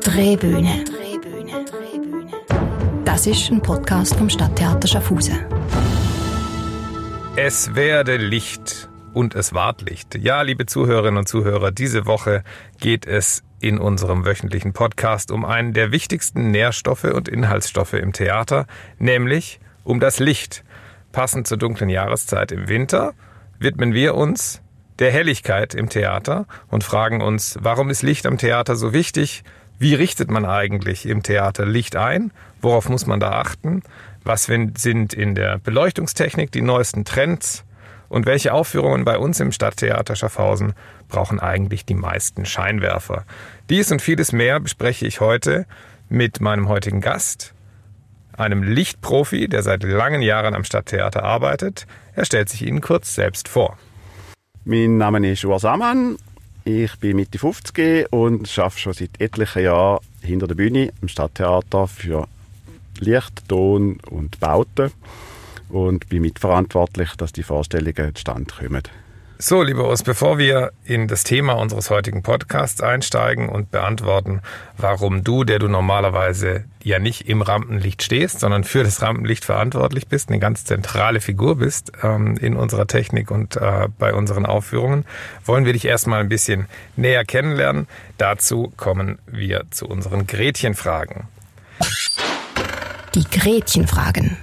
Drehbühne. Das ist ein Podcast vom Stadttheater Schaffhausen. Es werde Licht und es ward Licht. Ja, liebe Zuhörerinnen und Zuhörer, diese Woche geht es in unserem wöchentlichen Podcast um einen der wichtigsten Nährstoffe und Inhaltsstoffe im Theater, nämlich um das Licht. Passend zur dunklen Jahreszeit im Winter widmen wir uns der Helligkeit im Theater und fragen uns, warum ist Licht am Theater so wichtig? Wie richtet man eigentlich im Theater Licht ein? Worauf muss man da achten? Was sind in der Beleuchtungstechnik die neuesten Trends? Und welche Aufführungen bei uns im Stadttheater Schaffhausen brauchen eigentlich die meisten Scheinwerfer? Dies und vieles mehr bespreche ich heute mit meinem heutigen Gast, einem Lichtprofi, der seit langen Jahren am Stadttheater arbeitet. Er stellt sich Ihnen kurz selbst vor. Mein Name ist Urs Amann. Ich bin Mitte 50 und arbeite schon seit etlichen Jahren hinter der Bühne im Stadttheater für Licht, Ton und Bauten und bin mitverantwortlich, dass die Vorstellungen zustande kommen. So, lieber Urs, bevor wir in das Thema unseres heutigen Podcasts einsteigen und beantworten, warum du, der du normalerweise ja nicht im Rampenlicht stehst, sondern für das Rampenlicht verantwortlich bist, eine ganz zentrale Figur bist ähm, in unserer Technik und äh, bei unseren Aufführungen, wollen wir dich erstmal ein bisschen näher kennenlernen. Dazu kommen wir zu unseren Gretchenfragen. Die Gretchenfragen.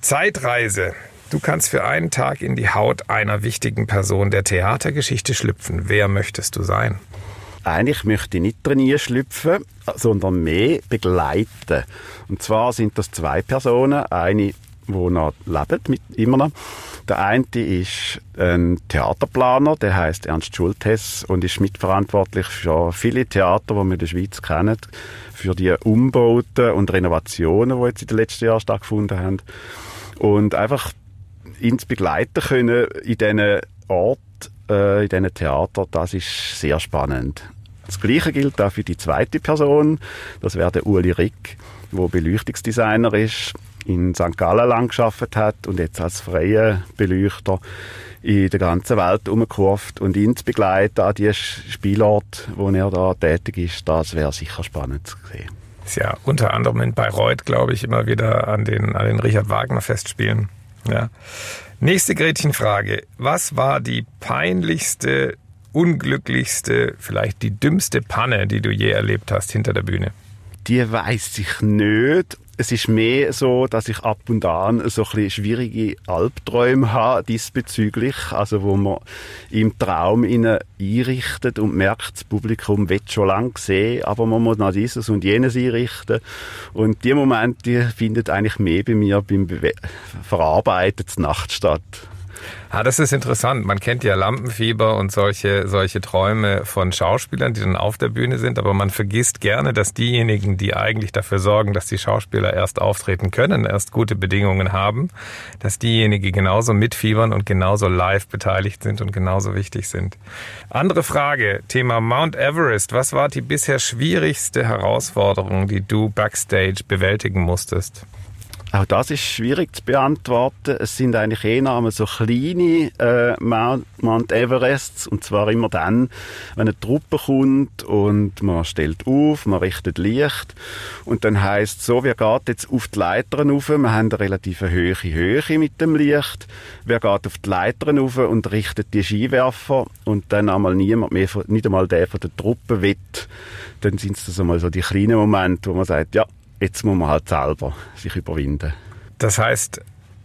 Zeitreise. Du kannst für einen Tag in die Haut einer wichtigen Person der Theatergeschichte schlüpfen. Wer möchtest du sein? Eigentlich möchte ich nicht trainieren schlüpfen, sondern mehr begleiten. Und zwar sind das zwei Personen. Eine, die noch lebt, mit, immer noch. Der eine ist ein Theaterplaner, der heißt Ernst Schultes und ist mitverantwortlich für viele Theater, die wir in der Schweiz kennen, für die Umbauten und Renovationen, die jetzt in den letzten Jahren stattgefunden haben. Und einfach ins begleiten können in diesen Ort, äh, in diesen Theater, das ist sehr spannend. Das Gleiche gilt auch für die zweite Person. Das wäre der Uli Rick, der Beleuchtungsdesigner ist, in St. Gallen lang geschafft hat und jetzt als freier Beleuchter in der ganzen Welt umgekurft und ihn zu begleiten an die Spielort, wo er da tätig ist, das wäre sicher spannend zu sehen. Ja unter anderem in Bayreuth, glaube ich, immer wieder an den, an den Richard Wagner Festspielen. Ja. Nächste Gretchenfrage. Was war die peinlichste, unglücklichste, vielleicht die dümmste Panne, die du je erlebt hast hinter der Bühne? Die weiß ich nicht es ist mehr so, dass ich ab und an so ein bisschen schwierige Albträume habe diesbezüglich, also wo man im Traum innen einrichtet und merkt, das Publikum wird schon lange sehen, aber man muss noch dieses und jenes einrichten und die Momente die findet eigentlich mehr bei mir beim Be Verarbeiten Nacht statt. Ah, das ist interessant. Man kennt ja Lampenfieber und solche, solche Träume von Schauspielern, die dann auf der Bühne sind, aber man vergisst gerne, dass diejenigen, die eigentlich dafür sorgen, dass die Schauspieler erst auftreten können, erst gute Bedingungen haben, dass diejenigen genauso mitfiebern und genauso live beteiligt sind und genauso wichtig sind. Andere Frage, Thema Mount Everest. Was war die bisher schwierigste Herausforderung, die du backstage bewältigen musstest? Auch das ist schwierig zu beantworten. Es sind eigentlich eher so kleine äh, Mount, Mount Everests und zwar immer dann, wenn eine Truppe kommt und man stellt auf, man richtet Licht und dann heißt so, wer geht jetzt auf die Leitern rauf? Wir haben eine relativ hohe Höhe mit dem Licht. Wer geht auf die Leitern rauf und richtet die Skiwerfer und dann einmal niemand mehr, nicht einmal der von der Truppe wird, dann sind es das einmal so die kleinen Momente, wo man sagt, ja, jetzt muss man halt selber sich überwinden. Das heißt,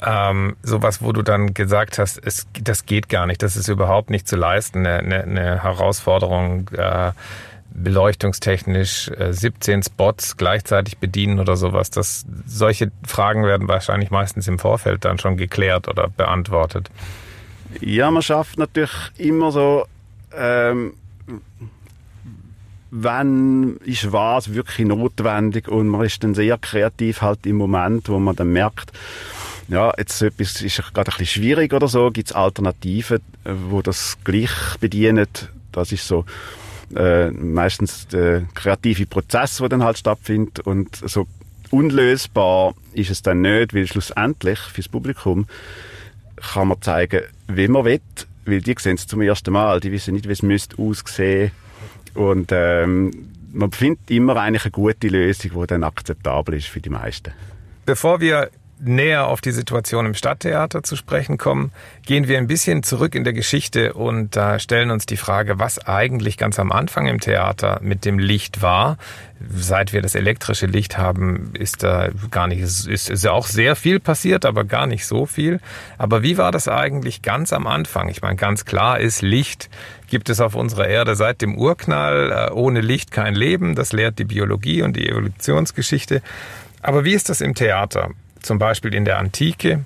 ähm, sowas, wo du dann gesagt hast, es, das geht gar nicht, das ist überhaupt nicht zu leisten, eine, eine, eine Herausforderung, äh, beleuchtungstechnisch äh, 17 Spots gleichzeitig bedienen oder sowas. Das, solche Fragen werden wahrscheinlich meistens im Vorfeld dann schon geklärt oder beantwortet. Ja, man schafft natürlich immer so ähm, wann ist was wirklich notwendig und man ist dann sehr kreativ halt im Moment, wo man dann merkt, ja, jetzt etwas ist gerade ein bisschen schwierig oder so, gibt es Alternativen, wo das gleich bedienen, das ist so äh, meistens der kreative Prozess, der dann halt stattfindet und so unlösbar ist es dann nicht, weil schlussendlich fürs Publikum kann man zeigen, wie man will, weil die sehen es zum ersten Mal, die wissen nicht, wie es müsste aussehen und ähm, man findet immer eigentlich eine gute Lösung, die dann akzeptabel ist für die meisten. Bevor wir näher auf die Situation im Stadttheater zu sprechen kommen, gehen wir ein bisschen zurück in der Geschichte und äh, stellen uns die Frage, was eigentlich ganz am Anfang im Theater mit dem Licht war. Seit wir das elektrische Licht haben, ist da gar nicht, ist, ist ja auch sehr viel passiert, aber gar nicht so viel. Aber wie war das eigentlich ganz am Anfang? Ich meine, ganz klar ist, Licht gibt es auf unserer Erde seit dem Urknall. Äh, ohne Licht kein Leben. Das lehrt die Biologie und die Evolutionsgeschichte. Aber wie ist das im Theater? Zum Beispiel in der Antike.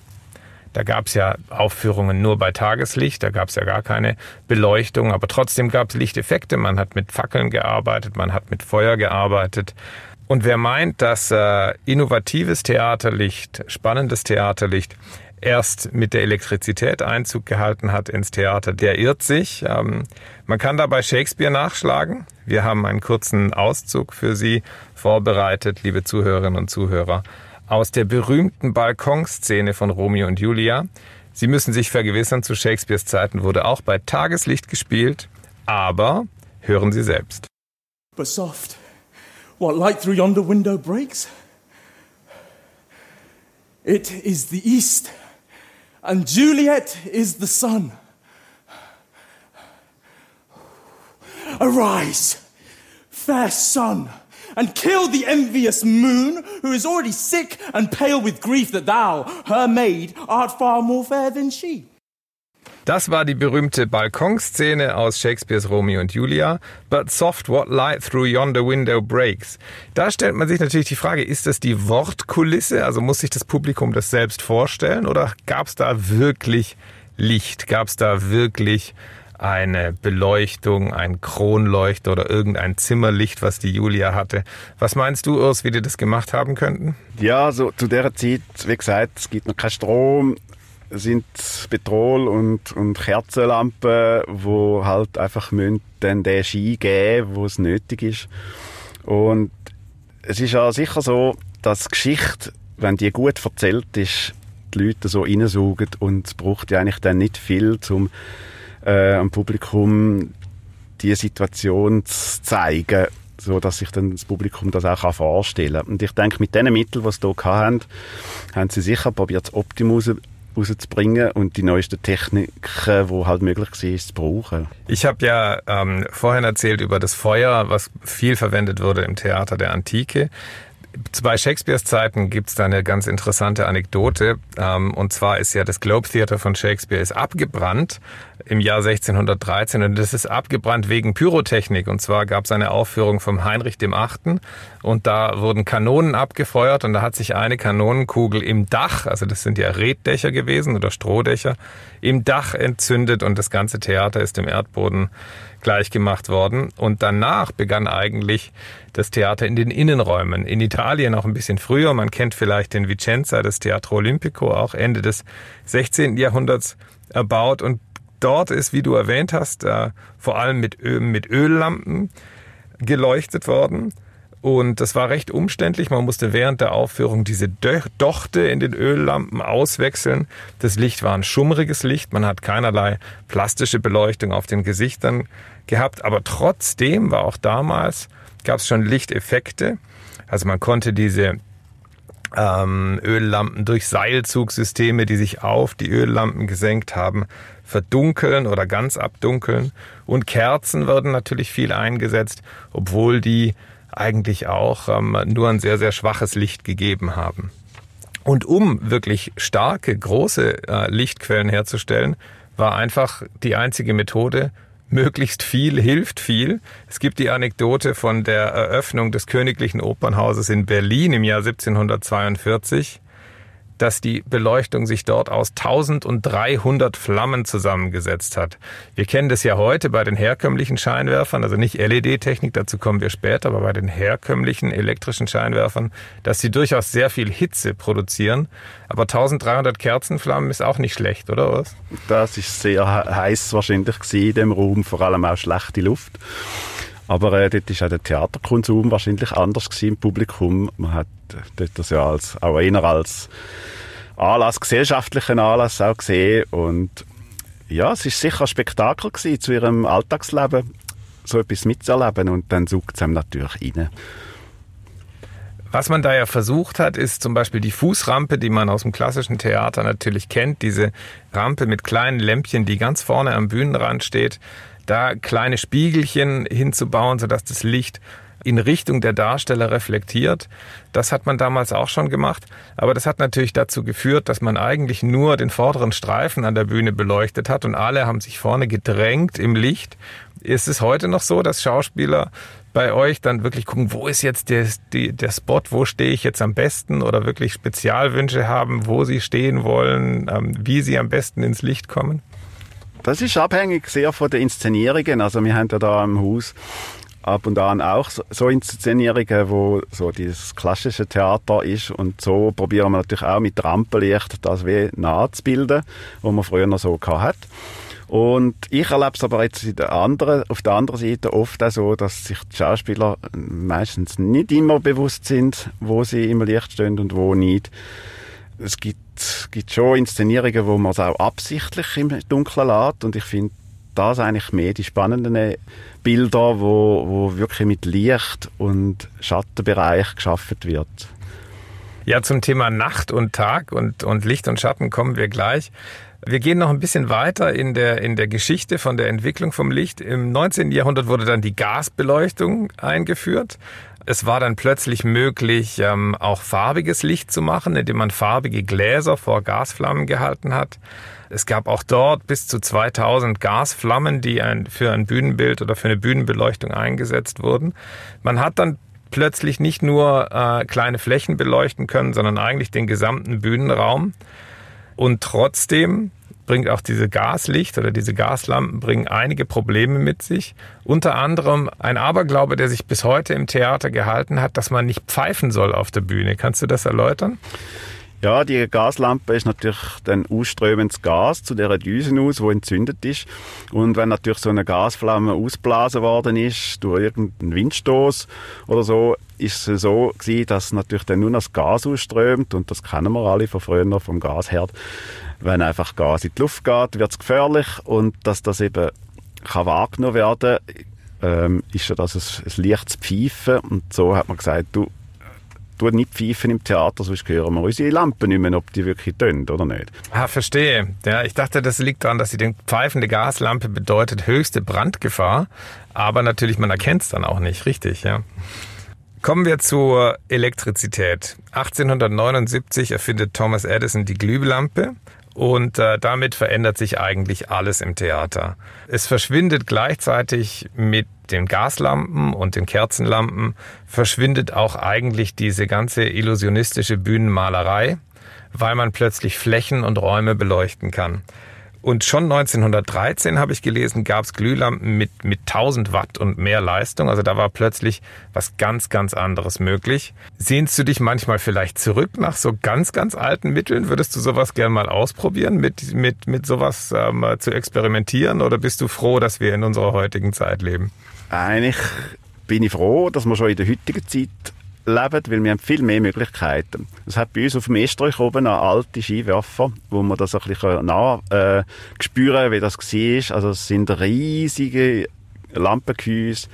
Da gab es ja Aufführungen nur bei Tageslicht, da gab es ja gar keine Beleuchtung, aber trotzdem gab es Lichteffekte. Man hat mit Fackeln gearbeitet, man hat mit Feuer gearbeitet. Und wer meint, dass äh, innovatives Theaterlicht, spannendes Theaterlicht erst mit der Elektrizität Einzug gehalten hat ins Theater, der irrt sich. Ähm, man kann dabei Shakespeare nachschlagen. Wir haben einen kurzen Auszug für Sie vorbereitet, liebe Zuhörerinnen und Zuhörer aus der berühmten Balkonszene von Romeo und Julia. Sie müssen sich vergewissern, zu Shakespeares Zeiten wurde auch bei Tageslicht gespielt, aber hören Sie selbst. But soft, what light through yonder window breaks? It is the east, and Juliet is the sun. Arise, fair sun and kill the envious moon, who is already sick and pale with grief that thou, her maid, art far more fair than she. Das war die berühmte Balkonszene aus Shakespeares Romeo und Julia. But soft what light through yonder window breaks. Da stellt man sich natürlich die Frage, ist das die Wortkulisse? Also muss sich das Publikum das selbst vorstellen? Oder gab es da wirklich Licht? Gab es da wirklich eine Beleuchtung, ein Kronleuchter oder irgendein Zimmerlicht, was die Julia hatte. Was meinst du, Urs, wie die das gemacht haben könnten? Ja, so zu der Zeit, wie gesagt, es gibt noch keinen Strom, es sind Petrol- und, und Kerzenlampen, wo halt einfach dann den Ski geben, wo es nötig ist. Und es ist ja sicher so, dass Geschichte, wenn die gut erzählt ist, die Leute so reinsaugen und es braucht ja eigentlich dann nicht viel, um äh, am Publikum die Situation zu zeigen, so dass sich dann das Publikum das auch vorstellen kann. Und ich denke, mit den Mitteln, die sie hier hatten, haben sie sicher probiert, das Optimus rauszubringen und die neuesten Techniken, die halt möglich war, zu brauchen. Ich habe ja ähm, vorhin erzählt über das Feuer, was viel verwendet wurde im Theater der Antike. Bei Shakespeares Zeiten gibt es da eine ganz interessante Anekdote. Ähm, und zwar ist ja das Globe Theater von Shakespeare ist abgebrannt im Jahr 1613 und das ist abgebrannt wegen Pyrotechnik. Und zwar gab es eine Aufführung vom Heinrich dem Achten und da wurden Kanonen abgefeuert und da hat sich eine Kanonenkugel im Dach, also das sind ja Reddächer gewesen oder Strohdächer, im Dach entzündet und das ganze Theater ist im Erdboden gleichgemacht worden. Und danach begann eigentlich das Theater in den Innenräumen. In Italien auch ein bisschen früher. Man kennt vielleicht den Vicenza, das Teatro Olimpico, auch Ende des 16. Jahrhunderts erbaut. Und dort ist, wie du erwähnt hast, äh, vor allem mit, Öl, mit Öllampen geleuchtet worden. Und das war recht umständlich. Man musste während der Aufführung diese Dochte in den Öllampen auswechseln. Das Licht war ein schummriges Licht. Man hat keinerlei plastische Beleuchtung auf den Gesichtern gehabt. Aber trotzdem war auch damals, gab es schon Lichteffekte. Also man konnte diese ähm, Öllampen durch Seilzugsysteme, die sich auf die Öllampen gesenkt haben, verdunkeln oder ganz abdunkeln. Und Kerzen werden natürlich viel eingesetzt, obwohl die eigentlich auch ähm, nur ein sehr, sehr schwaches Licht gegeben haben. Und um wirklich starke, große äh, Lichtquellen herzustellen, war einfach die einzige Methode, möglichst viel hilft viel. Es gibt die Anekdote von der Eröffnung des Königlichen Opernhauses in Berlin im Jahr 1742 dass die Beleuchtung sich dort aus 1300 Flammen zusammengesetzt hat. Wir kennen das ja heute bei den herkömmlichen Scheinwerfern, also nicht LED-Technik, dazu kommen wir später, aber bei den herkömmlichen elektrischen Scheinwerfern, dass sie durchaus sehr viel Hitze produzieren. Aber 1300 Kerzenflammen ist auch nicht schlecht, oder was? Das ist sehr heiß wahrscheinlich in dem Raum, vor allem auch schlechte Luft. Aber äh, dort ist auch der Theaterkonsum wahrscheinlich anders gewesen im Publikum. Man hat dort das ja als, auch eher als Anlass, gesellschaftlichen Anlass auch gesehen. Und ja, es ist sicher ein Spektakel gewesen zu ihrem Alltagsleben. so etwas mitzuerleben und dann sucht es einem natürlich rein. Was man da ja versucht hat, ist zum Beispiel die Fußrampe, die man aus dem klassischen Theater natürlich kennt. Diese Rampe mit kleinen Lämpchen, die ganz vorne am Bühnenrand steht. Da kleine Spiegelchen hinzubauen, sodass das Licht in Richtung der Darsteller reflektiert. Das hat man damals auch schon gemacht. Aber das hat natürlich dazu geführt, dass man eigentlich nur den vorderen Streifen an der Bühne beleuchtet hat und alle haben sich vorne gedrängt im Licht. Ist es heute noch so, dass Schauspieler bei euch dann wirklich gucken, wo ist jetzt der, der Spot, wo stehe ich jetzt am besten oder wirklich Spezialwünsche haben, wo sie stehen wollen, ähm, wie sie am besten ins Licht kommen? Das ist abhängig sehr von den Inszenierungen. Also wir haben ja da im Haus ab und an auch so Inszenierungen, wo so dieses klassische Theater ist und so probieren wir natürlich auch mit Rampenlicht das wie nachzubilden, was man früher noch so hat. Und ich erlebe es aber jetzt der anderen, auf der anderen Seite oft auch so, dass sich die Schauspieler meistens nicht immer bewusst sind, wo sie im Licht stehen und wo nicht. Es gibt, gibt schon Inszenierungen, wo man es auch absichtlich im Dunkeln lässt und ich finde das eigentlich mehr die spannenden Bilder, wo, wo wirklich mit Licht und Schattenbereich geschaffen wird. Ja, zum Thema Nacht und Tag und, und Licht und Schatten kommen wir gleich. Wir gehen noch ein bisschen weiter in der, in der Geschichte von der Entwicklung vom Licht. Im 19. Jahrhundert wurde dann die Gasbeleuchtung eingeführt. Es war dann plötzlich möglich, ähm, auch farbiges Licht zu machen, indem man farbige Gläser vor Gasflammen gehalten hat. Es gab auch dort bis zu 2000 Gasflammen, die ein, für ein Bühnenbild oder für eine Bühnenbeleuchtung eingesetzt wurden. Man hat dann plötzlich nicht nur äh, kleine Flächen beleuchten können, sondern eigentlich den gesamten Bühnenraum. Und trotzdem bringt auch diese Gaslicht oder diese Gaslampen bringen einige Probleme mit sich. Unter anderem ein Aberglaube, der sich bis heute im Theater gehalten hat, dass man nicht pfeifen soll auf der Bühne. Kannst du das erläutern? Ja, die Gaslampe ist natürlich dann ausströmendes Gas zu der Düse aus, wo entzündet ist. Und wenn natürlich so eine Gasflamme ausblasen worden ist durch irgendeinen Windstoß oder so, ist es so gewesen, dass natürlich dann nur das Gas ausströmt und das kennen wir alle von früher vom Gasherd. Wenn einfach Gas in die Luft geht, wird es gefährlich und dass das eben kann wahrgenommen werden ähm, ist ja das ein, ein leichtes Pfeifen und so hat man gesagt, du tue nicht pfeifen im Theater, sonst hören wir unsere Lampen nicht mehr, ob die wirklich tönen oder nicht. Ah, verstehe. Ja, ich dachte, das liegt daran, dass sie den pfeifende Gaslampe bedeutet höchste Brandgefahr, aber natürlich, man erkennt es dann auch nicht, richtig, ja. Kommen wir zur Elektrizität. 1879 erfindet Thomas Edison die Glühlampe und äh, damit verändert sich eigentlich alles im Theater. Es verschwindet gleichzeitig mit den Gaslampen und den Kerzenlampen, verschwindet auch eigentlich diese ganze illusionistische Bühnenmalerei, weil man plötzlich Flächen und Räume beleuchten kann. Und schon 1913 habe ich gelesen, gab es Glühlampen mit, mit 1000 Watt und mehr Leistung. Also da war plötzlich was ganz, ganz anderes möglich. Sehnst du dich manchmal vielleicht zurück nach so ganz, ganz alten Mitteln? Würdest du sowas gern mal ausprobieren, mit, mit, mit sowas ähm, zu experimentieren? Oder bist du froh, dass wir in unserer heutigen Zeit leben? Eigentlich bin ich froh, dass wir schon in der heutigen Zeit leben, weil wir haben viel mehr Möglichkeiten. Es hat bei uns auf dem Estrich oben noch alte Skiwerfer, wo man das ein bisschen nah äh, wie das war. Also es sind riesige Lampenküsse,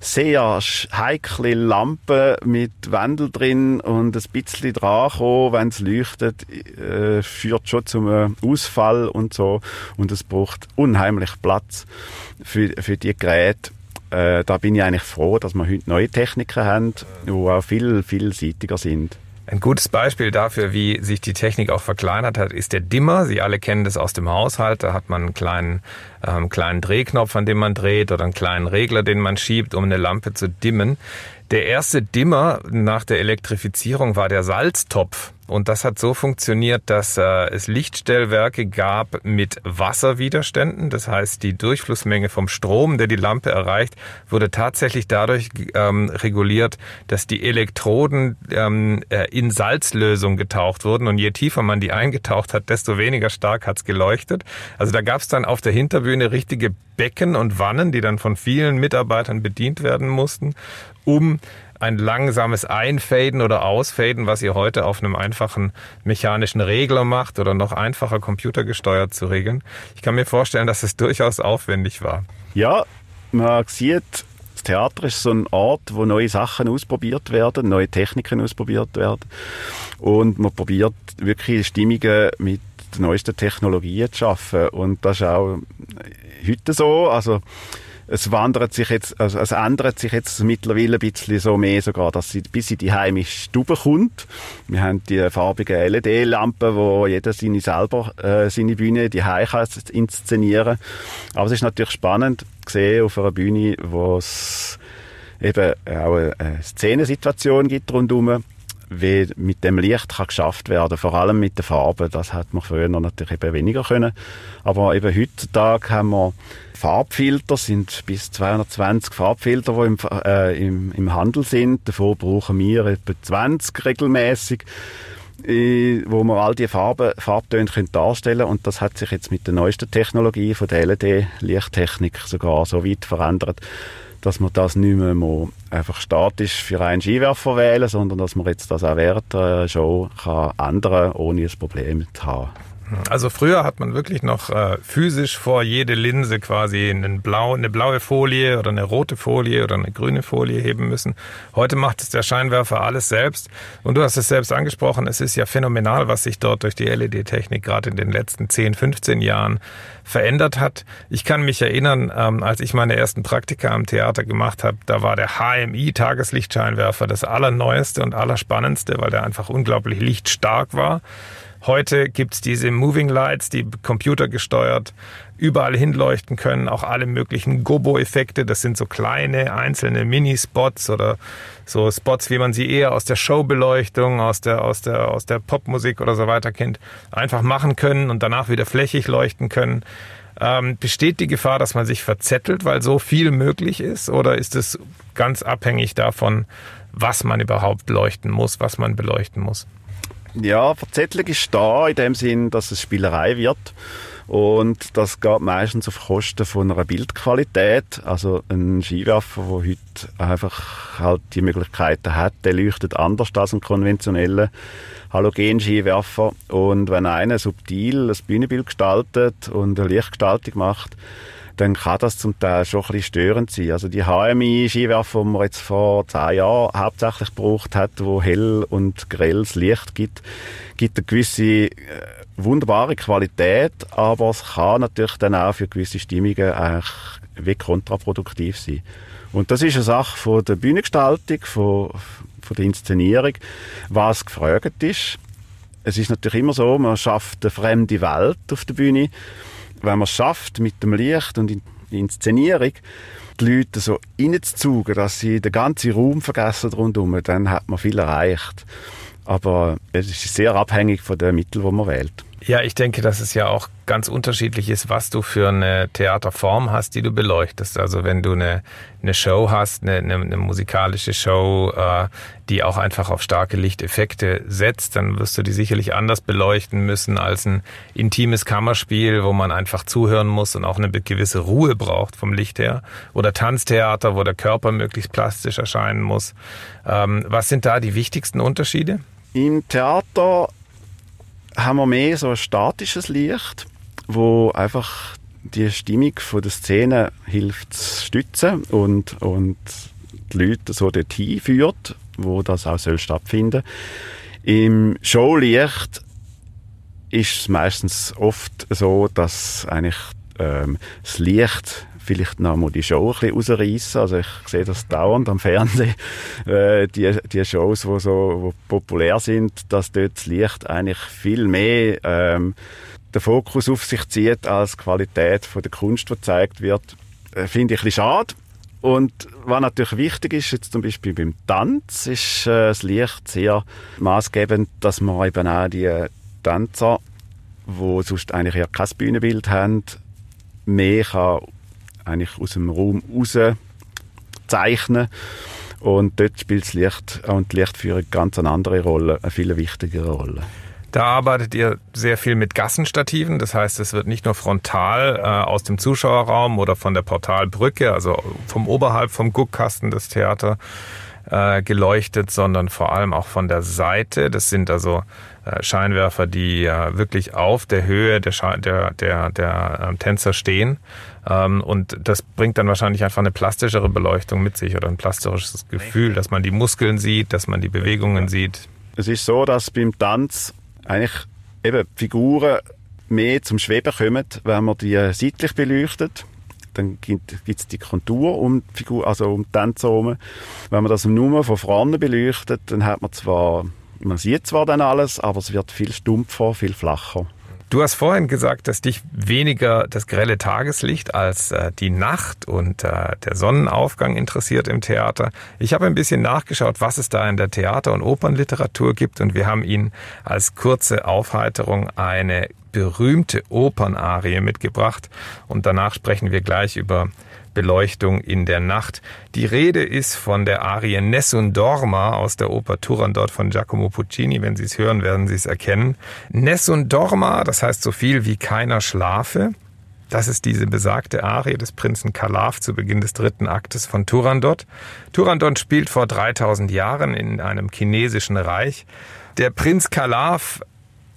sehr heikle Lampen mit Wändeln drin und ein bisschen dran kommen, wenn es leuchtet, äh, führt schon zum Ausfall und so. Und es braucht unheimlich Platz für, für die Geräte äh, da bin ich eigentlich froh, dass wir heute neue Techniken haben, die auch viel vielseitiger sind. Ein gutes Beispiel dafür, wie sich die Technik auch verkleinert hat, ist der Dimmer. Sie alle kennen das aus dem Haushalt. Da hat man einen kleinen, ähm, kleinen Drehknopf, an dem man dreht oder einen kleinen Regler, den man schiebt, um eine Lampe zu dimmen. Der erste Dimmer nach der Elektrifizierung war der Salztopf. Und das hat so funktioniert, dass äh, es Lichtstellwerke gab mit Wasserwiderständen. Das heißt, die Durchflussmenge vom Strom, der die Lampe erreicht, wurde tatsächlich dadurch ähm, reguliert, dass die Elektroden ähm, äh, in Salzlösung getaucht wurden. Und je tiefer man die eingetaucht hat, desto weniger stark hat's geleuchtet. Also da gab's dann auf der Hinterbühne richtige Becken und Wannen, die dann von vielen Mitarbeitern bedient werden mussten, um ein langsames Einfaden oder Ausfaden, was ihr heute auf einem einfachen mechanischen Regler macht oder noch einfacher computergesteuert zu regeln. Ich kann mir vorstellen, dass es durchaus aufwendig war. Ja, man sieht, das Theater ist so ein Ort, wo neue Sachen ausprobiert werden, neue Techniken ausprobiert werden. Und man probiert wirklich Stimmungen mit neuesten Technologien zu schaffen. Und das ist auch heute so. Also, es wandert sich jetzt, also es ändert sich jetzt mittlerweile ein bisschen so mehr sogar, dass sie bis in die heimische Stube kommt. Wir haben die farbigen LED-Lampen, wo jeder seine selber äh, seine Bühne die kann inszenieren. Aber es ist natürlich spannend gesehen auf einer Bühne, wo es eben auch eine Szenensituation gibt rundherum wie mit dem Licht kann geschafft werden, vor allem mit den Farben. Das hat man früher natürlich eben weniger können. Aber eben heutzutage haben wir Farbfilter, sind bis 220 Farbfilter, die im, äh, im, im Handel sind. Davor brauchen wir etwa 20 regelmäßig äh, wo wir all die Farben, Farbtöne können darstellen und das hat sich jetzt mit der neuesten Technologie von der LED-Lichttechnik sogar so weit verändert, dass man das nicht mehr mal einfach statisch für einen Skiwerfer wählen, sondern dass man jetzt das auch während der Show kann ändern, ohne ein Problem zu haben. Also früher hat man wirklich noch äh, physisch vor jede Linse quasi einen blau, eine blaue Folie oder eine rote Folie oder eine grüne Folie heben müssen. Heute macht es der Scheinwerfer alles selbst. Und du hast es selbst angesprochen, es ist ja phänomenal, was sich dort durch die LED-Technik gerade in den letzten 10, 15 Jahren verändert hat. Ich kann mich erinnern, ähm, als ich meine ersten Praktika am Theater gemacht habe, da war der HMI Tageslichtscheinwerfer das allerneueste und allerspannendste, weil der einfach unglaublich lichtstark war. Heute gibt's diese Moving Lights, die computergesteuert überall hinleuchten können, auch alle möglichen Gobo-Effekte. Das sind so kleine einzelne Mini-Spots oder so Spots, wie man sie eher aus der Showbeleuchtung, aus der, aus der, aus der Popmusik oder so weiter kennt, einfach machen können und danach wieder flächig leuchten können. Ähm, besteht die Gefahr, dass man sich verzettelt, weil so viel möglich ist? Oder ist es ganz abhängig davon, was man überhaupt leuchten muss, was man beleuchten muss? Ja, Verzettelung ist da in dem Sinn, dass es Spielerei wird. Und das geht meistens auf Kosten von einer Bildqualität. Also ein Skiwerfer, der heute einfach halt die Möglichkeiten hat, der leuchtet anders als ein konventioneller Halogen-Skiwerfer. Und wenn einer subtil ein Bühnenbild gestaltet und eine Lichtgestaltung macht, dann kann das zum Teil schon ein bisschen störend sein. Also die HMI-Skiwerfer, die man jetzt vor zehn Jahren hauptsächlich gebraucht hat, wo hell und grelles Licht gibt, gibt eine gewisse äh, wunderbare Qualität, aber es kann natürlich dann auch für gewisse Stimmungen eigentlich wie kontraproduktiv sein. Und das ist eine Sache von der Bühnengestaltung, von, von der Inszenierung, was gefragt ist. Es ist natürlich immer so, man schafft eine fremde Welt auf der Bühne wenn man es schafft, mit dem Licht und in Inszenierung die Leute so reinzuzugen, dass sie den ganzen Raum vergessen rundherum, dann hat man viel erreicht. Aber es ist sehr abhängig von den Mitteln, die man wählt. Ja, ich denke, dass es ja auch ganz unterschiedlich ist, was du für eine Theaterform hast, die du beleuchtest. Also wenn du eine, eine Show hast, eine, eine, eine musikalische Show, äh, die auch einfach auf starke Lichteffekte setzt, dann wirst du die sicherlich anders beleuchten müssen als ein intimes Kammerspiel, wo man einfach zuhören muss und auch eine gewisse Ruhe braucht vom Licht her. Oder Tanztheater, wo der Körper möglichst plastisch erscheinen muss. Ähm, was sind da die wichtigsten Unterschiede? Im Theater haben wir mehr so ein statisches Licht, wo einfach die Stimmung von der Szene hilft zu stützen und, und die Leute so dorthin führt, wo das auch soll stattfinden. Im Showlicht ist es meistens oft so, dass eigentlich ähm, das Licht vielleicht noch mal die Show ein bisschen rausreißen. Also ich sehe das dauernd am Fernsehen, äh, die, die Shows, die so wo populär sind, dass dort das Licht eigentlich viel mehr ähm, den Fokus auf sich zieht als die Qualität von der Kunst, die gezeigt wird. Äh, Finde ich ein bisschen schade. Und was natürlich wichtig ist, jetzt zum Beispiel beim Tanz, ist äh, das Licht sehr maßgebend, dass man eben auch die Tänzer, die sonst eigentlich ja kein Bühnenbild haben, mehr kann eigentlich aus dem Raum raus zeichnen. Und dort spielt das Licht und die Lichtführung ganz eine andere Rolle, eine viel wichtigere Rolle. Da arbeitet ihr sehr viel mit Gassenstativen. Das heißt, es wird nicht nur frontal äh, aus dem Zuschauerraum oder von der Portalbrücke, also vom oberhalb vom Guckkasten des Theater, äh, geleuchtet, sondern vor allem auch von der Seite. Das sind also äh, Scheinwerfer, die äh, wirklich auf der Höhe der, Sche der, der, der äh, Tänzer stehen. Ähm, und das bringt dann wahrscheinlich einfach eine plastischere Beleuchtung mit sich oder ein plastisches Gefühl, dass man die Muskeln sieht, dass man die Bewegungen sieht. Es ist so, dass beim Tanz eigentlich eben Figuren mehr zum Schweben kommen, wenn man die seitlich beleuchtet. Dann gibt es die Kontur um die Figur, also um die herum. Wenn man das nur von vorne beleuchtet, dann hat man zwar, man sieht zwar dann alles, aber es wird viel stumpfer, viel flacher. Du hast vorhin gesagt, dass dich weniger das grelle Tageslicht als äh, die Nacht und äh, der Sonnenaufgang interessiert im Theater. Ich habe ein bisschen nachgeschaut, was es da in der Theater- und Opernliteratur gibt und wir haben Ihnen als kurze Aufheiterung eine berühmte Opernarie mitgebracht und danach sprechen wir gleich über Beleuchtung in der Nacht. Die Rede ist von der Arie Nessun Dorma aus der Oper Turandot von Giacomo Puccini. Wenn Sie es hören, werden Sie es erkennen. Nessun Dorma, das heißt so viel wie keiner schlafe. Das ist diese besagte Arie des Prinzen Kalaf zu Beginn des dritten Aktes von Turandot. Turandot spielt vor 3000 Jahren in einem chinesischen Reich. Der Prinz Kalaf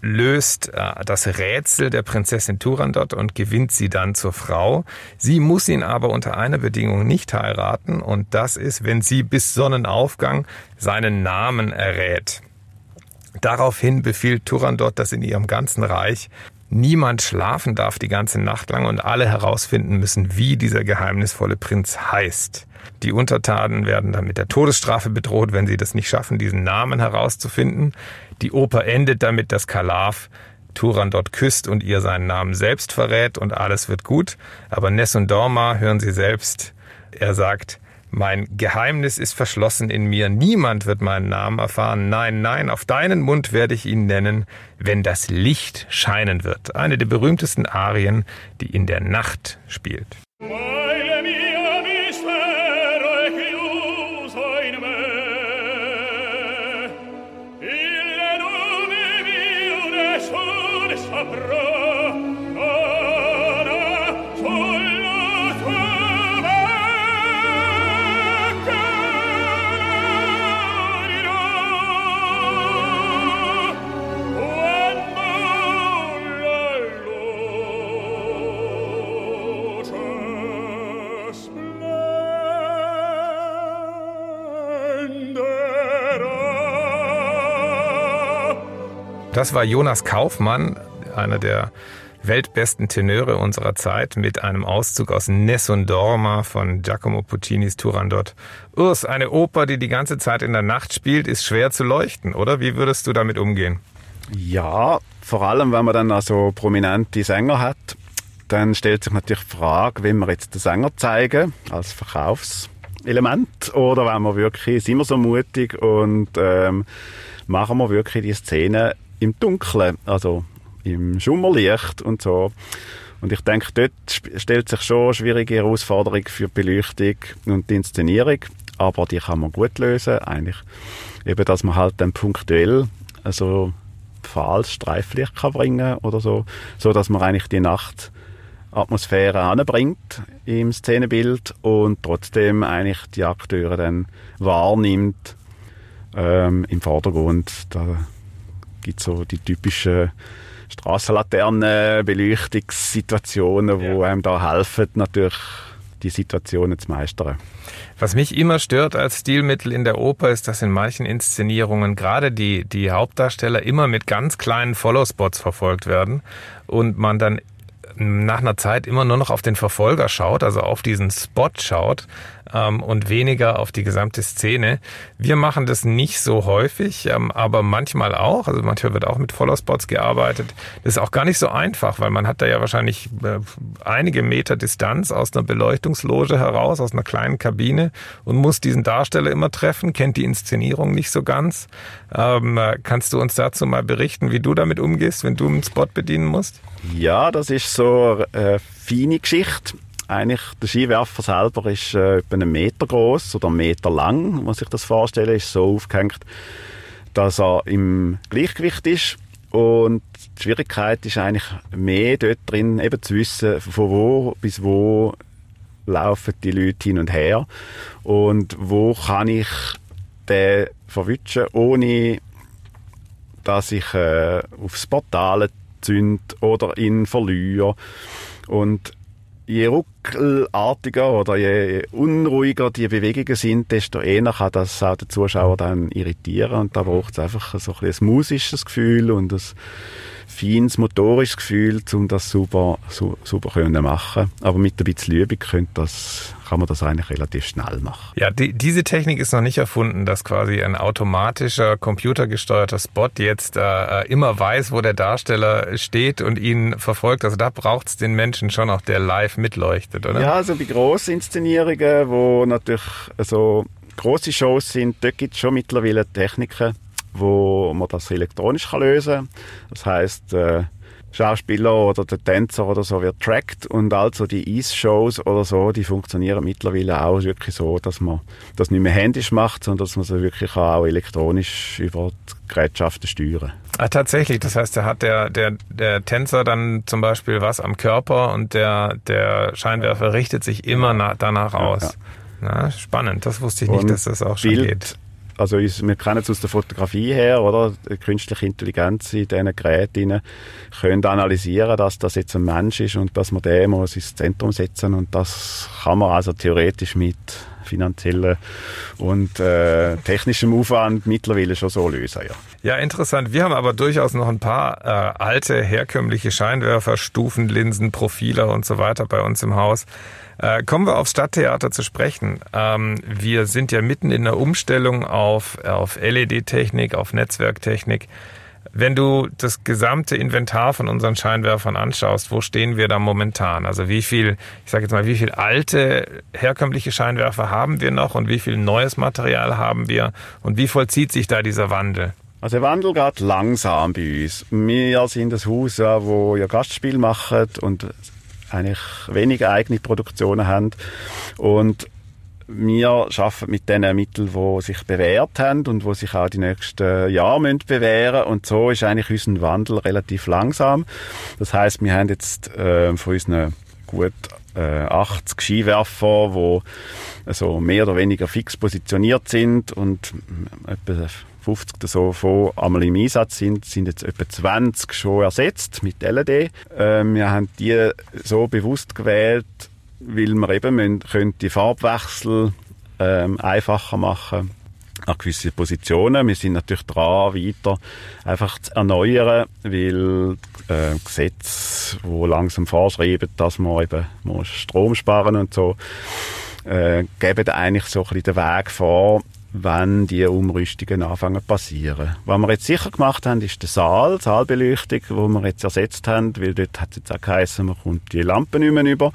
löst äh, das Rätsel der Prinzessin Turandot und gewinnt sie dann zur Frau. Sie muss ihn aber unter einer Bedingung nicht heiraten und das ist, wenn sie bis Sonnenaufgang seinen Namen errät. Daraufhin befiehlt Turandot, dass in ihrem ganzen Reich niemand schlafen darf die ganze Nacht lang und alle herausfinden müssen, wie dieser geheimnisvolle Prinz heißt. Die Untertanen werden dann mit der Todesstrafe bedroht, wenn sie das nicht schaffen, diesen Namen herauszufinden. Die Oper endet damit, dass Kalav Turan dort küsst und ihr seinen Namen selbst verrät und alles wird gut. Aber Ness und Dorma hören sie selbst. Er sagt, mein Geheimnis ist verschlossen in mir. Niemand wird meinen Namen erfahren. Nein, nein, auf deinen Mund werde ich ihn nennen, wenn das Licht scheinen wird. Eine der berühmtesten Arien, die in der Nacht spielt. Das war Jonas Kaufmann, einer der weltbesten Tenöre unserer Zeit mit einem Auszug aus Nessun Dorma von Giacomo Puccinis Turandot. Urs, eine Oper, die die ganze Zeit in der Nacht spielt, ist schwer zu leuchten, oder? Wie würdest du damit umgehen? Ja, vor allem, wenn man dann also prominente Sänger hat, dann stellt sich natürlich die Frage, wenn wir jetzt den Sänger zeigen als Verkaufselement oder wenn wir wirklich, sind wir so mutig und ähm, machen wir wirklich die Szene im Dunkeln, also im Schummerlicht und so. Und ich denke, dort stellt sich schon eine schwierige Herausforderung für die Beleuchtung und die Inszenierung, aber die kann man gut lösen, eigentlich. Eben, dass man halt dann punktuell also fahles Streiflicht kann bringen oder so, so dass man eigentlich die Nachtatmosphäre anbringt im Szenenbild und trotzdem eigentlich die Akteure dann wahrnimmt ähm, im Vordergrund. Da gibt so die typischen Straßenlaternen, Beleuchtungssituationen, ja. wo einem da helfen, natürlich die Situationen zu meistern. Was mich immer stört als Stilmittel in der Oper ist, dass in manchen Inszenierungen gerade die, die Hauptdarsteller immer mit ganz kleinen Follow-Spots verfolgt werden und man dann nach einer Zeit immer nur noch auf den Verfolger schaut, also auf diesen Spot schaut ähm, und weniger auf die gesamte Szene. Wir machen das nicht so häufig, ähm, aber manchmal auch. Also manchmal wird auch mit Follow-Spots gearbeitet. Das ist auch gar nicht so einfach, weil man hat da ja wahrscheinlich äh, einige Meter Distanz aus einer Beleuchtungsloge heraus, aus einer kleinen Kabine und muss diesen Darsteller immer treffen, kennt die Inszenierung nicht so ganz. Ähm, äh, kannst du uns dazu mal berichten, wie du damit umgehst, wenn du einen Spot bedienen musst? Ja, das ist so eine feine Geschichte. Eigentlich, der Skiwerfer selber ist äh, etwa einen Meter groß oder einen Meter lang, muss ich das vorstellen, ist so aufgehängt, dass er im Gleichgewicht ist. Und die Schwierigkeit ist eigentlich mehr dort drin, eben zu wissen, von wo bis wo laufen die Leute hin und her und wo kann ich den verwischen, ohne dass ich äh, aufs Portal zünd oder ihn verliere. Und je ruckelartiger oder je unruhiger die Bewegungen sind, desto eher kann das auch den Zuschauer dann irritieren. Und da braucht es einfach so ein, ein musisches Gefühl und ein feines motorisches Gefühl, um das super, su, super können machen. Aber mit ein bisschen Übung könnte das, kann man das eigentlich relativ schnell machen. Ja, die, diese Technik ist noch nicht erfunden, dass quasi ein automatischer, computergesteuerter Spot jetzt äh, immer weiß, wo der Darsteller steht und ihn verfolgt. Also da braucht es den Menschen schon auch, der live mitleuchtet, oder? Ja, also bei Grossinszenierungen, wo natürlich so große Shows sind, dort gibt es schon mittlerweile Techniken, wo man das elektronisch kann lösen kann. Das heißt, äh, Schauspieler oder der Tänzer oder so wird tracked und also die Ease-Shows oder so, die funktionieren mittlerweile auch wirklich so, dass man das nicht mehr händisch macht, sondern dass man sie wirklich auch elektronisch über die Gerätschaften steuern. Ah, tatsächlich, das heißt, da hat der, der, der Tänzer dann zum Beispiel was am Körper und der, der Scheinwerfer richtet sich immer na, danach aus. Ja, ja. Na, spannend, das wusste ich nicht, und dass das auch schon Bild, geht also wir kennen es aus der Fotografie her, oder? Die künstliche Intelligenz in diesen Geräten können analysieren, dass das jetzt ein Mensch ist und dass man den muss ins Zentrum setzen und das kann man also theoretisch mit finanziellen und äh, technischem Aufwand mittlerweile schon so lösen, ja. Ja, interessant. Wir haben aber durchaus noch ein paar äh, alte, herkömmliche Scheinwerfer, Stufenlinsen, Profile und so weiter bei uns im Haus. Äh, kommen wir aufs Stadttheater zu sprechen. Ähm, wir sind ja mitten in der Umstellung auf, auf LED-Technik, auf Netzwerktechnik. Wenn du das gesamte Inventar von unseren Scheinwerfern anschaust, wo stehen wir da momentan? Also wie viel, ich sage jetzt mal, wie viel alte herkömmliche Scheinwerfer haben wir noch und wie viel neues Material haben wir und wie vollzieht sich da dieser Wandel? Also der Wandel geht langsam bei uns. Wir sind das Haus, wo ja Gastspiel machen und eigentlich weniger eigene Produktionen haben. Und wir arbeiten mit den Mitteln, die sich bewährt haben und die sich auch die nächsten Jahre müssen bewähren Und so ist eigentlich unser Wandel relativ langsam. Das heißt, wir haben jetzt äh, von unseren gut äh, 80 Skiwerfer, die also mehr oder weniger fix positioniert sind und etwa 50 oder so von einmal im Einsatz sind, sind jetzt etwa 20 schon ersetzt mit LED. Ähm, wir haben die so bewusst gewählt, weil wir eben müssen, können die Farbwechsel ähm, einfacher machen an gewisse Positionen. Wir sind natürlich dran, weiter einfach zu erneuern, weil äh, Gesetze, wo langsam vorschreiben, dass man eben muss Strom sparen und so, äh, geben eigentlich so ein bisschen den Weg vor, wenn die Umrüstungen anfangen zu passieren. Was wir jetzt sicher gemacht haben, ist der Saal, Saalbeleuchtung, wo wir jetzt ersetzt haben, weil dort hat es jetzt auch geheißen, man kommt die Lampen nicht mehr über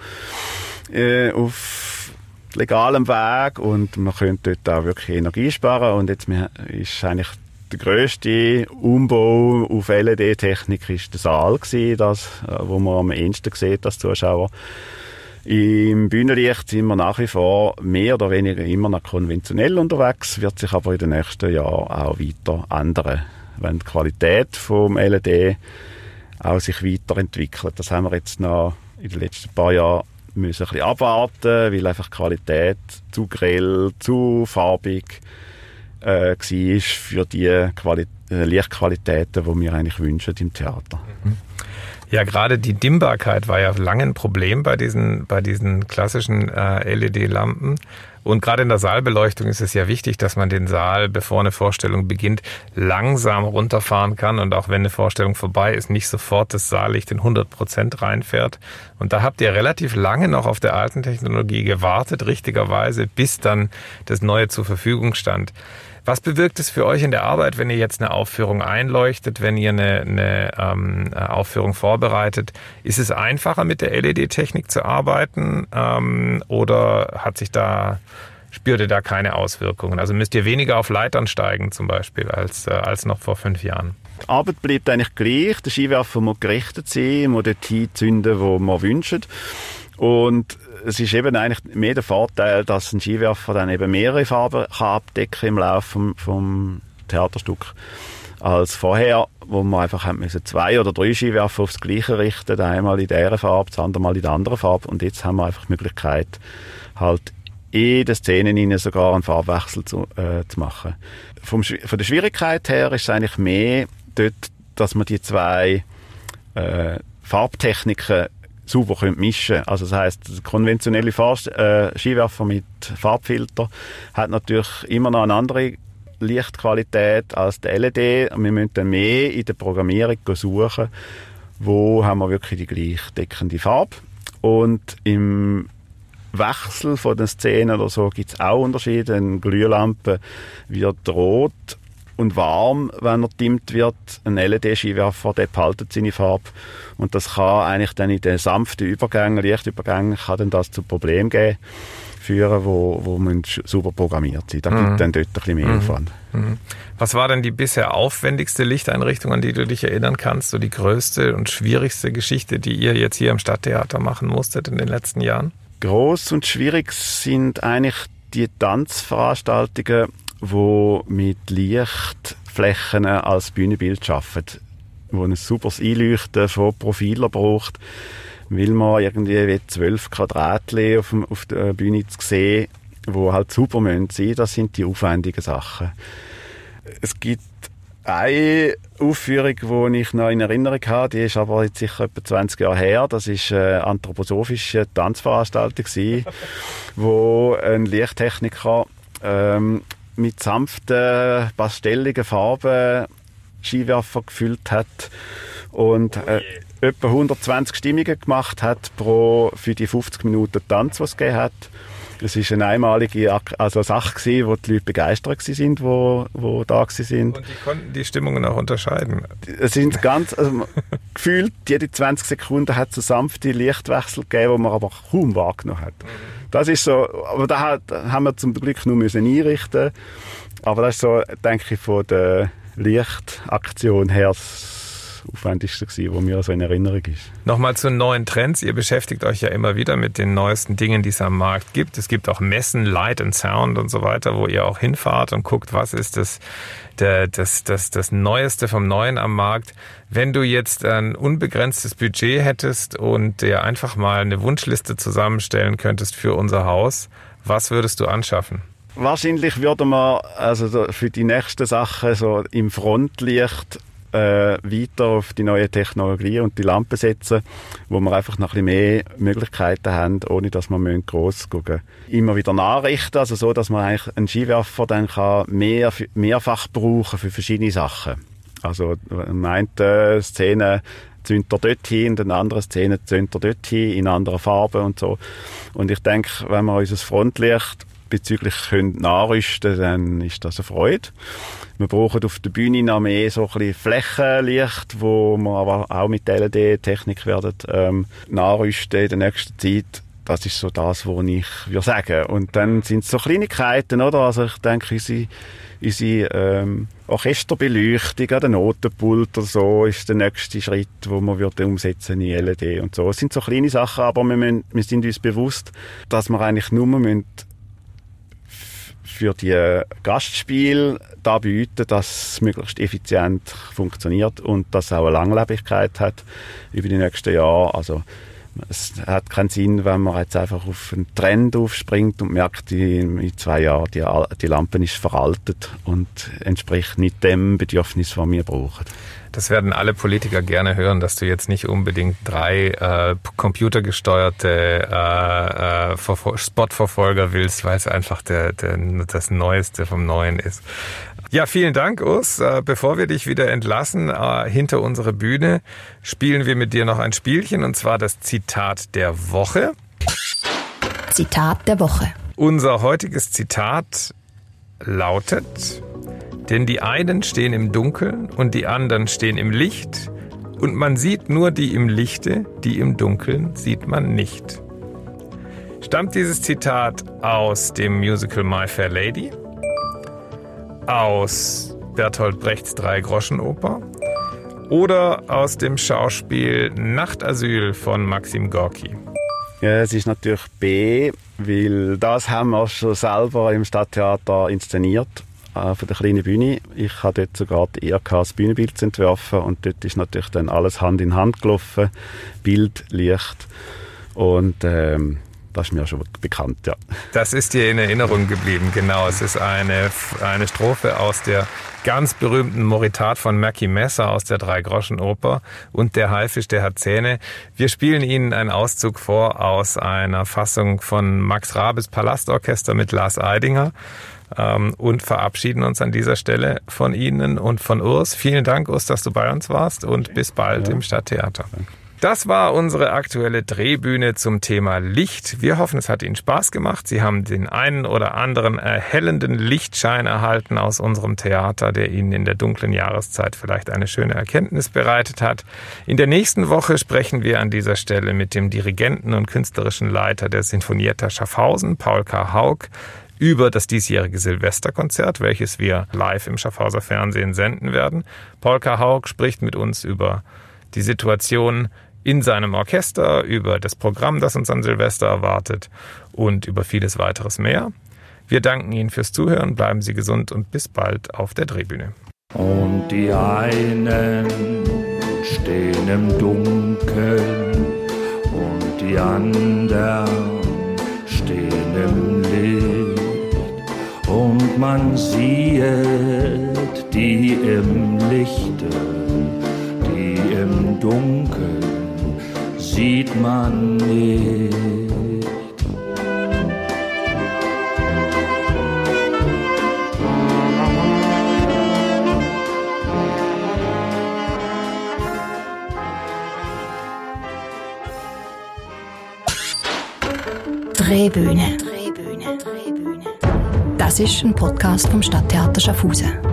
äh, auf legalem Weg und man könnte dort auch wirklich Energie sparen und jetzt ist eigentlich der grösste Umbau auf LED-Technik ist der Saal gewesen, das, äh, wo man am ehesten sieht als Zuschauer. Im Bühnenlicht sind wir nach wie vor mehr oder weniger immer noch konventionell unterwegs, wird sich aber in den nächsten Jahren auch weiter ändern, wenn die Qualität vom LED auch sich weiterentwickelt. Das haben wir jetzt noch in den letzten paar Jahren müssen ein bisschen abwarten, weil einfach die Qualität zu grell, zu farbig äh, war für die Quali äh, Lichtqualitäten, die wir eigentlich wünschen im Theater. Mhm. Ja, gerade die Dimmbarkeit war ja lange ein Problem bei diesen, bei diesen klassischen äh, LED-Lampen. Und gerade in der Saalbeleuchtung ist es ja wichtig, dass man den Saal, bevor eine Vorstellung beginnt, langsam runterfahren kann und auch wenn eine Vorstellung vorbei ist, nicht sofort das Saallicht in 100 Prozent reinfährt. Und da habt ihr relativ lange noch auf der alten Technologie gewartet, richtigerweise, bis dann das Neue zur Verfügung stand. Was bewirkt es für euch in der Arbeit, wenn ihr jetzt eine Aufführung einleuchtet, wenn ihr eine, eine ähm, Aufführung vorbereitet? Ist es einfacher, mit der LED-Technik zu arbeiten ähm, oder hat sich da spürt ihr da keine Auswirkungen? Also müsst ihr weniger auf Leitern steigen zum Beispiel als, äh, als noch vor fünf Jahren? Die Arbeit bleibt eigentlich gleich. Der Skiwerfer muss gerichtet sein, muss dort hinzünden, wo man wünscht. Und es ist eben eigentlich mehr der Vorteil, dass ein Skiwerfer dann eben mehrere Farben kann abdecken im Laufe vom, vom Theaterstück als vorher, wo man einfach müssen zwei oder drei Skiwerfer aufs Gleiche richten, einmal in dieser Farbe, das andere Mal in der anderen Farbe und jetzt haben wir einfach die Möglichkeit, halt in den Szenen hinein sogar einen Farbwechsel zu, äh, zu machen. Vom, von der Schwierigkeit her ist es eigentlich mehr dort, dass man die zwei äh, Farbtechniken sauber können mischen Also das heißt, konventionelle Fahr äh, Skiwerfer mit Farbfilter hat natürlich immer noch eine andere Lichtqualität als der LED. Wir müssen dann mehr in der Programmierung suchen, wo haben wir wirklich die gleich deckende Farbe. Und im Wechsel von den Szenen oder so gibt es auch Unterschiede. Eine Glühlampe wird rot und warm, wenn er dimmt wird. Ein LED-Skiwerfer, der behaltet seine Farbe. Und das kann eigentlich dann in den sanften Übergängen, Lichtübergängen, kann dann das zu Problemen geben, führen, wo, wo man super programmiert sind. Da mhm. gibt dann dort ein bisschen mehr mhm. Aufwand. Mhm. Was war denn die bisher aufwendigste Lichteinrichtung, an die du dich erinnern kannst? So die größte und schwierigste Geschichte, die ihr jetzt hier im Stadttheater machen musstet in den letzten Jahren? Groß und schwierig sind eigentlich die Tanzveranstaltungen, wo mit Lichtflächen als Bühnenbild arbeiten, wo ein super Einleuchten von Profilen braucht, weil man irgendwie wie zwölf Quadratchen auf, auf der Bühne zu sehen, wo halt super sein müssen. Das sind die aufwendigen Sachen. Es gibt eine Aufführung, die ich noch in Erinnerung habe, die ist aber jetzt sicher etwa 20 Jahre her. Das ist eine anthroposophische Tanzveranstaltung, wo ein Lichttechniker ähm, mit sanften, pastelligen Farben Skiwerfer gefüllt hat und äh, etwa 120 Stimmungen gemacht hat pro für die 50 Minuten Tanz, was es gegeben hat. Das ist eine einmalige also Sache gewesen, wo die Leute begeistert sind, wo, wo da sind. Und die konnten die Stimmungen auch unterscheiden. Es sind ganz, also gefühlt jede 20 Sekunden hat es so sanfte Lichtwechsel gegeben, die man aber kaum wahrgenommen hat. Das ist so, aber da hat, haben wir zum Glück nur müssen einrichten. Aber das ist so, denke ich, von der Lichtaktion her aufwendigste gewesen, was mir so in Erinnerung ist. Nochmal zu neuen Trends. Ihr beschäftigt euch ja immer wieder mit den neuesten Dingen, die es am Markt gibt. Es gibt auch Messen, Light and Sound und so weiter, wo ihr auch hinfahrt und guckt, was ist das, der, das, das, das Neueste vom Neuen am Markt. Wenn du jetzt ein unbegrenztes Budget hättest und dir einfach mal eine Wunschliste zusammenstellen könntest für unser Haus, was würdest du anschaffen? Wahrscheinlich würde man also für die nächsten Sachen so im Frontlicht äh, weiter auf die neue Technologie und die Lampen setzen, wo wir einfach noch ein bisschen mehr Möglichkeiten haben, ohne dass wir gross gucken Immer wieder Nachrichten, also so, dass man eigentlich einen Skiwerfer dann kann mehr, mehrfach brauchen für verschiedene Sachen. Also meint äh, Szene zündet er dort hin, in der anderen Szene zündet er dort hin, in anderen Farben und so. Und ich denke, wenn wir unser Frontlicht bezüglich können nachrüsten dann ist das eine Freude. Wir brauchen auf der Bühne noch mehr so ein bisschen Flächenlicht, wo wir aber auch mit LED-Technik werden ähm, nachrüsten in der nächsten Zeit. Das ist so das, was ich würde sagen. Und dann sind es so Kleinigkeiten, oder? Also ich denke, unsere, unsere ähm, Orchesterbeleuchtung, der Notenpult oder so, ist der nächste Schritt, wo wir würden umsetzen in LED und so. Es sind so kleine Sachen, aber wir, müssen, wir sind uns bewusst, dass wir eigentlich nur müssen für die Gastspiele da bieten, dass es möglichst effizient funktioniert und dass es auch eine Langlebigkeit hat über die nächsten Jahre. Also es hat keinen Sinn, wenn man jetzt einfach auf einen Trend aufspringt und merkt, in zwei Jahren die, die Lampe ist veraltet und entspricht nicht dem Bedürfnis, was wir brauchen. Das werden alle Politiker gerne hören, dass du jetzt nicht unbedingt drei äh, computergesteuerte äh, äh, Spotverfolger willst, weil es einfach der, der, das Neueste vom Neuen ist. Ja, vielen Dank, Urs. Äh, bevor wir dich wieder entlassen, äh, hinter unsere Bühne, spielen wir mit dir noch ein Spielchen und zwar das Zitat der Woche. Zitat der Woche. Unser heutiges Zitat lautet, denn die einen stehen im Dunkeln und die anderen stehen im Licht, und man sieht nur die im Lichte, die im Dunkeln sieht man nicht. Stammt dieses Zitat aus dem Musical My Fair Lady, aus Bertolt Brechts Drei-Groschen-Oper oder aus dem Schauspiel Nachtasyl von Maxim Gorki? Ja, es ist natürlich B, weil das haben wir schon selber im Stadttheater inszeniert äh, von der kleinen Bühne. Ich hatte dort sogar die Ehre, das Bühnenbild zu entwerfen und dort ist natürlich dann alles Hand in Hand gelaufen, Bild, Licht und ähm, Das ist mir schon bekannt, ja. Das ist dir in Erinnerung geblieben, genau. Es ist eine, eine Strophe aus der ganz berühmten Moritat von Mackie Messer aus der Dreigroschenoper und der Haifisch, der hat Zähne. Wir spielen Ihnen einen Auszug vor aus einer Fassung von Max Rabes Palastorchester mit Lars Eidinger ähm, und verabschieden uns an dieser Stelle von Ihnen und von Urs. Vielen Dank, Urs, dass du bei uns warst und bis bald ja. im Stadttheater. Danke. Das war unsere aktuelle Drehbühne zum Thema Licht. Wir hoffen, es hat Ihnen Spaß gemacht. Sie haben den einen oder anderen erhellenden Lichtschein erhalten aus unserem Theater, der Ihnen in der dunklen Jahreszeit vielleicht eine schöne Erkenntnis bereitet hat. In der nächsten Woche sprechen wir an dieser Stelle mit dem Dirigenten und künstlerischen Leiter der Sinfonietta Schaffhausen, Paul K. Haug, über das diesjährige Silvesterkonzert, welches wir live im Schaffhauser Fernsehen senden werden. Paul K. Haug spricht mit uns über die Situation in seinem Orchester, über das Programm, das uns an Silvester erwartet und über vieles weiteres mehr. Wir danken Ihnen fürs Zuhören, bleiben Sie gesund und bis bald auf der Drehbühne. Und die einen stehen im Dunkeln und die anderen stehen im Licht. Und man sieht die im Lichte, die im Dunkeln sieht man nicht. Drehbühne. Das ist ein Podcast vom Stadttheater Schaffhausen.